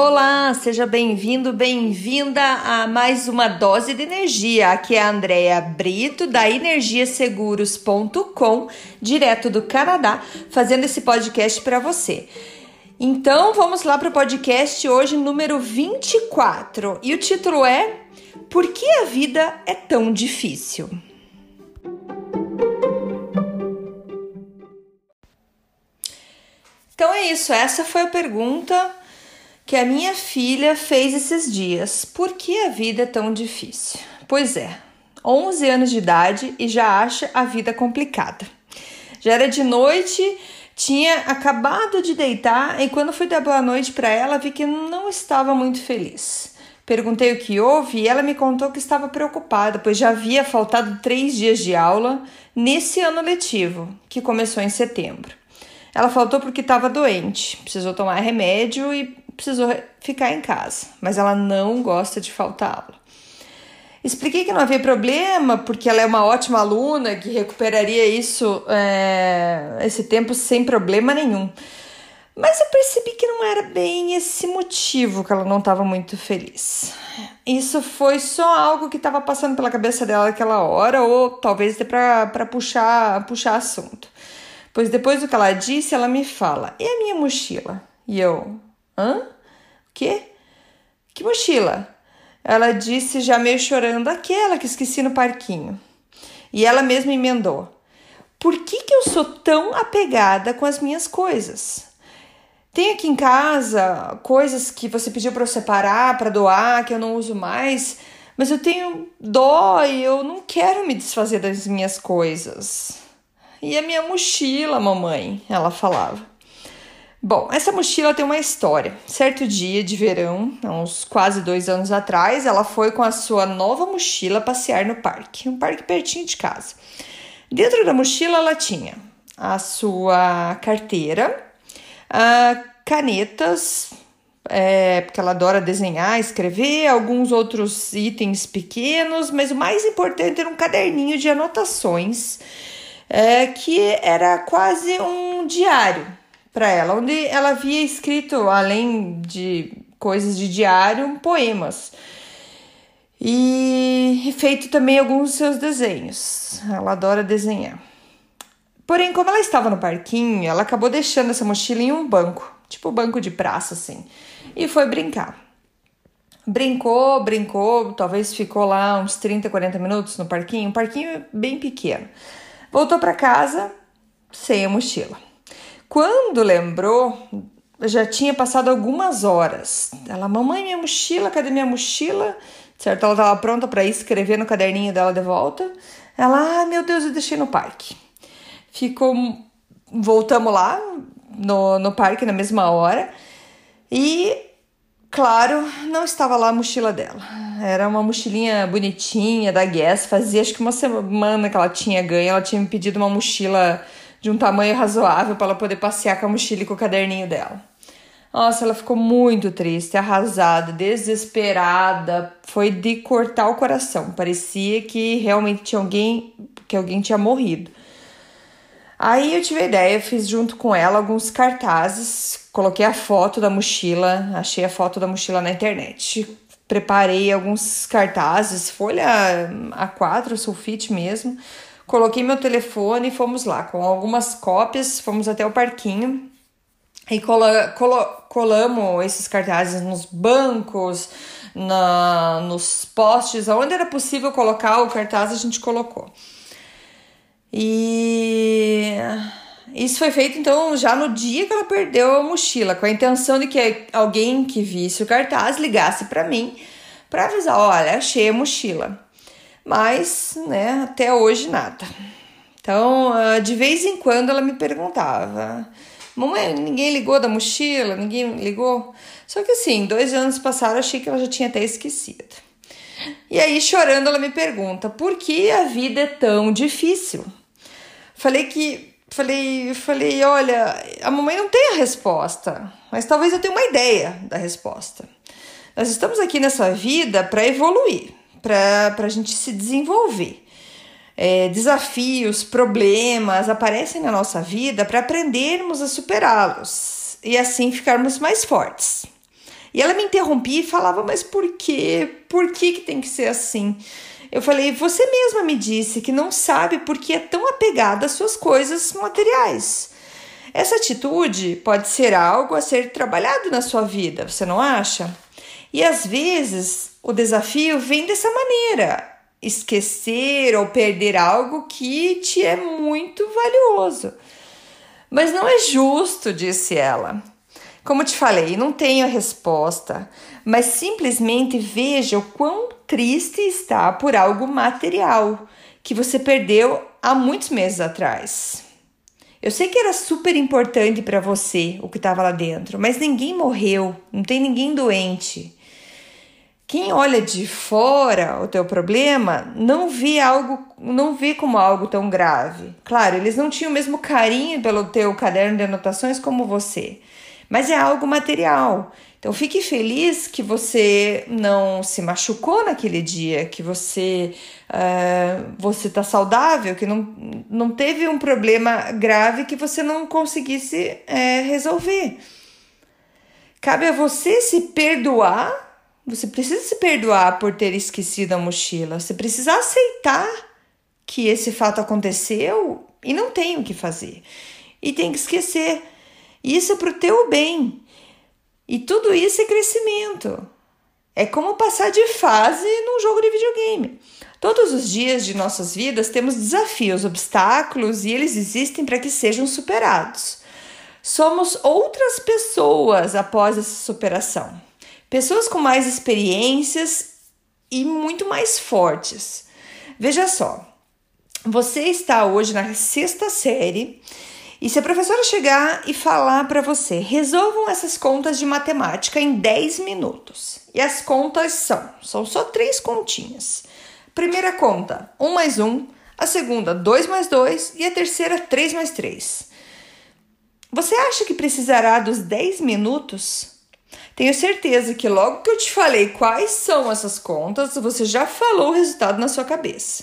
Olá, seja bem-vindo, bem-vinda a mais uma dose de energia. Aqui é a Andrea Brito da energiaseguros.com, direto do Canadá, fazendo esse podcast para você. Então, vamos lá para o podcast hoje número 24. E o título é Por que a vida é tão difícil? Então é isso, essa foi a pergunta que a minha filha fez esses dias. Por que a vida é tão difícil? Pois é, 11 anos de idade e já acha a vida complicada. Já era de noite, tinha acabado de deitar e quando fui dar boa noite para ela, vi que não estava muito feliz. Perguntei o que houve e ela me contou que estava preocupada, pois já havia faltado três dias de aula nesse ano letivo, que começou em setembro. Ela faltou porque estava doente, precisou tomar remédio e precisou ficar em casa, mas ela não gosta de faltar aula. Expliquei que não havia problema, porque ela é uma ótima aluna, que recuperaria isso, é, esse tempo sem problema nenhum. Mas eu percebi que não era bem esse motivo que ela não estava muito feliz. Isso foi só algo que estava passando pela cabeça dela naquela hora, ou talvez para puxar, puxar assunto. Pois depois do que ela disse, ela me fala: E a minha mochila? E eu: Hã? O quê? Que mochila? Ela disse, já meio chorando, aquela que esqueci no parquinho. E ela mesma emendou: Por que, que eu sou tão apegada com as minhas coisas? Tem aqui em casa coisas que você pediu para eu separar, para doar, que eu não uso mais, mas eu tenho dó e eu não quero me desfazer das minhas coisas. E a minha mochila, mamãe, ela falava. Bom, essa mochila tem uma história. Certo dia de verão, uns quase dois anos atrás, ela foi com a sua nova mochila passear no parque, um parque pertinho de casa. Dentro da mochila ela tinha a sua carteira, canetas, é, porque ela adora desenhar, escrever, alguns outros itens pequenos, mas o mais importante era um caderninho de anotações, é, que era quase um diário para ela, onde ela havia escrito, além de coisas de diário, poemas. E feito também alguns seus desenhos. Ela adora desenhar. Porém, como ela estava no parquinho, ela acabou deixando essa mochila em um banco, tipo banco de praça, assim, e foi brincar. Brincou, brincou, talvez ficou lá uns 30, 40 minutos no parquinho, um parquinho bem pequeno. Voltou para casa sem a mochila. Quando lembrou, já tinha passado algumas horas. Ela, mamãe, minha mochila, cadê minha mochila? Certo, ela estava pronta para escrever no caderninho dela de volta. Ela, ah, meu Deus, eu deixei no parque. Ficou, voltamos lá no, no parque na mesma hora e, claro, não estava lá a mochila dela. Era uma mochilinha bonitinha da Guess. Fazia acho que uma semana que ela tinha ganho. Ela tinha me pedido uma mochila de um tamanho razoável para ela poder passear com a mochila e com o caderninho dela. Nossa, ela ficou muito triste, arrasada, desesperada. Foi de cortar o coração. Parecia que realmente tinha alguém, que alguém tinha morrido. Aí eu tive a ideia, fiz junto com ela alguns cartazes, coloquei a foto da mochila, achei a foto da mochila na internet. Preparei alguns cartazes, folha A4, sulfite mesmo, Coloquei meu telefone e fomos lá. Com algumas cópias, fomos até o parquinho e cola, cola, colamos esses cartazes nos bancos, na, nos postes, aonde era possível colocar o cartaz, a gente colocou. E isso foi feito então já no dia que ela perdeu a mochila, com a intenção de que alguém que visse o cartaz ligasse para mim para avisar: olha, achei a mochila mas né, até hoje nada. Então, ah, de vez em quando ela me perguntava: Mamãe, ninguém ligou da mochila? Ninguém ligou? Só que assim, dois anos passaram, achei que ela já tinha até esquecido. E aí, chorando, ela me pergunta: por que a vida é tão difícil? Falei que. Falei, falei, olha, a mamãe não tem a resposta, mas talvez eu tenha uma ideia da resposta. Nós estamos aqui nessa vida para evoluir para a gente se desenvolver. É, desafios, problemas aparecem na nossa vida para aprendermos a superá-los e assim ficarmos mais fortes. E ela me interrompia e falava: Mas por quê? Por que, que tem que ser assim? Eu falei: Você mesma me disse que não sabe por que é tão apegada às suas coisas materiais. Essa atitude pode ser algo a ser trabalhado na sua vida, você não acha? E às vezes o desafio vem dessa maneira: esquecer ou perder algo que te é muito valioso. Mas não é justo, disse ela. Como te falei, não tenho a resposta, mas simplesmente veja o quão triste está por algo material que você perdeu há muitos meses atrás. Eu sei que era super importante para você o que estava lá dentro, mas ninguém morreu, não tem ninguém doente. Quem olha de fora o teu problema não vê algo, não vê como algo tão grave. Claro, eles não tinham o mesmo carinho pelo teu caderno de anotações como você, mas é algo material. Então fique feliz que você não se machucou naquele dia, que você uh, você está saudável, que não, não teve um problema grave que você não conseguisse uh, resolver. Cabe a você se perdoar você precisa se perdoar por ter esquecido a mochila. Você precisa aceitar que esse fato aconteceu e não tem o que fazer. E tem que esquecer. Isso é para o teu bem. E tudo isso é crescimento. É como passar de fase num jogo de videogame. Todos os dias de nossas vidas temos desafios, obstáculos e eles existem para que sejam superados. Somos outras pessoas após essa superação. Pessoas com mais experiências e muito mais fortes. Veja só, você está hoje na sexta série e se a professora chegar e falar para você, resolvam essas contas de matemática em 10 minutos. E as contas são, são só três continhas. Primeira conta, 1 mais 1, a segunda, 2 mais 2 e a terceira, 3 mais 3. Você acha que precisará dos 10 minutos tenho certeza que logo que eu te falei quais são essas contas, você já falou o resultado na sua cabeça.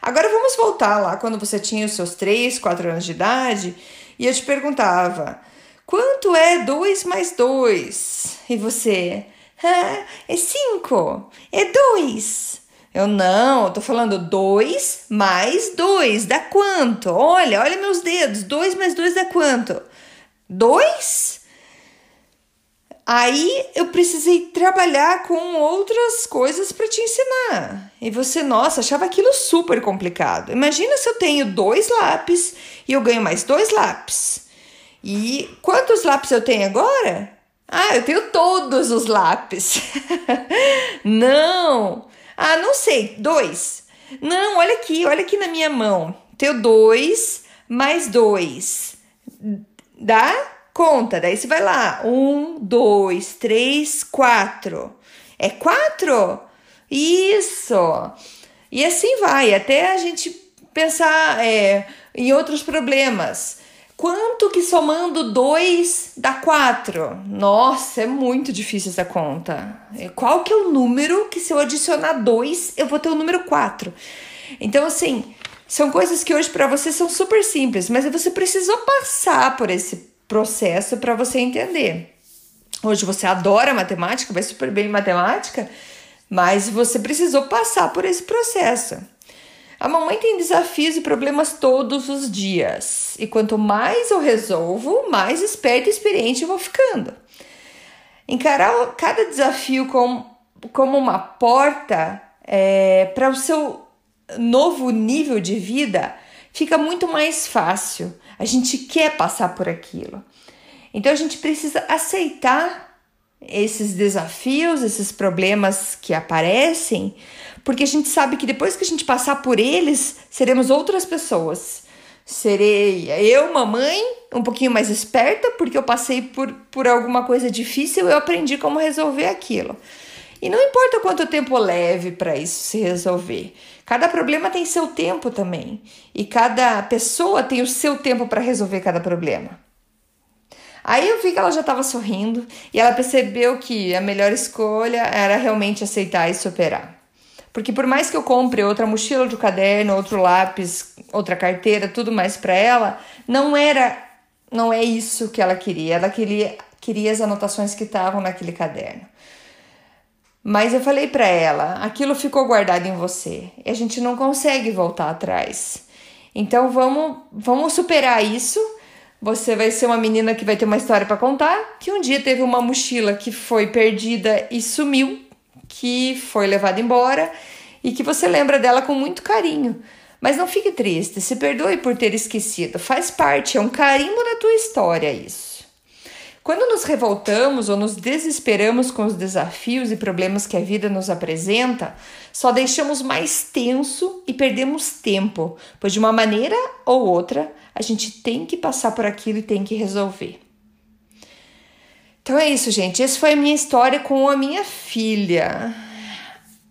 Agora vamos voltar lá quando você tinha os seus 3, 4 anos de idade e eu te perguntava: quanto é 2 mais 2? E você, ah, é 5, é 2. Eu não, eu tô falando 2 mais 2, dá quanto? Olha, olha meus dedos, 2 mais 2 dá quanto? 2? Aí eu precisei trabalhar com outras coisas para te ensinar. E você, nossa, achava aquilo super complicado. Imagina se eu tenho dois lápis e eu ganho mais dois lápis. E quantos lápis eu tenho agora? Ah, eu tenho todos os lápis. não. Ah, não sei, dois. Não, olha aqui, olha aqui na minha mão. Tenho dois mais dois. Dá Conta, daí você vai lá. Um, dois, três, quatro. É quatro? Isso! E assim vai, até a gente pensar é, em outros problemas. Quanto que somando 2 dá 4? Nossa, é muito difícil essa conta. Qual que é o número que se eu adicionar 2, eu vou ter o número 4? Então, assim, são coisas que hoje para você são super simples, mas você precisou passar por esse processo para você entender. Hoje você adora matemática, vai super bem em matemática, mas você precisou passar por esse processo. A mamãe tem desafios e problemas todos os dias, e quanto mais eu resolvo, mais esperta e experiente eu vou ficando. Encarar cada desafio como, como uma porta é, para o seu novo nível de vida fica muito mais fácil. A gente quer passar por aquilo. Então a gente precisa aceitar esses desafios, esses problemas que aparecem, porque a gente sabe que depois que a gente passar por eles, seremos outras pessoas. Serei eu, mamãe, um pouquinho mais esperta, porque eu passei por, por alguma coisa difícil, eu aprendi como resolver aquilo. E não importa quanto tempo leve para isso se resolver. Cada problema tem seu tempo também. E cada pessoa tem o seu tempo para resolver cada problema. Aí eu vi que ela já estava sorrindo e ela percebeu que a melhor escolha era realmente aceitar e superar. Porque por mais que eu compre outra mochila, outro caderno, outro lápis, outra carteira, tudo mais para ela, não era, não é isso que ela queria. Ela queria queria as anotações que estavam naquele caderno. Mas eu falei para ela, aquilo ficou guardado em você e a gente não consegue voltar atrás. Então vamos, vamos superar isso. Você vai ser uma menina que vai ter uma história para contar, que um dia teve uma mochila que foi perdida e sumiu, que foi levada embora e que você lembra dela com muito carinho. Mas não fique triste, se perdoe por ter esquecido, faz parte, é um carimbo da tua história isso. Quando nos revoltamos ou nos desesperamos com os desafios e problemas que a vida nos apresenta, só deixamos mais tenso e perdemos tempo, pois de uma maneira ou outra a gente tem que passar por aquilo e tem que resolver. Então é isso, gente. Essa foi a minha história com a minha filha.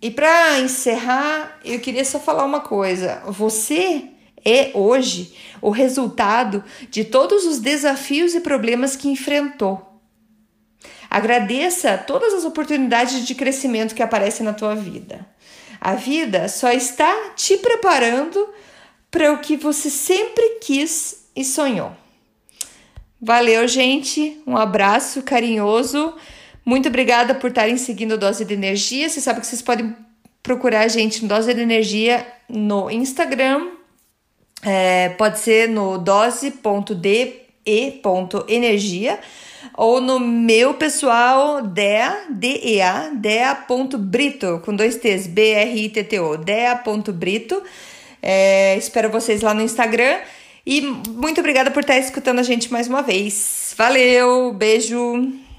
E para encerrar, eu queria só falar uma coisa. Você é hoje o resultado de todos os desafios e problemas que enfrentou. Agradeça todas as oportunidades de crescimento que aparecem na tua vida. A vida só está te preparando para o que você sempre quis e sonhou. Valeu, gente. Um abraço carinhoso. Muito obrigada por estarem seguindo Dose de Energia. Você sabe que vocês podem procurar a gente no Dose de Energia no Instagram, é, pode ser no dose.de.energia ou no meu pessoal dea, D-E-A, dea.brito, com dois T's, B-R-I-T-T-O, dea.brito. É, espero vocês lá no Instagram e muito obrigada por estar escutando a gente mais uma vez. Valeu, beijo!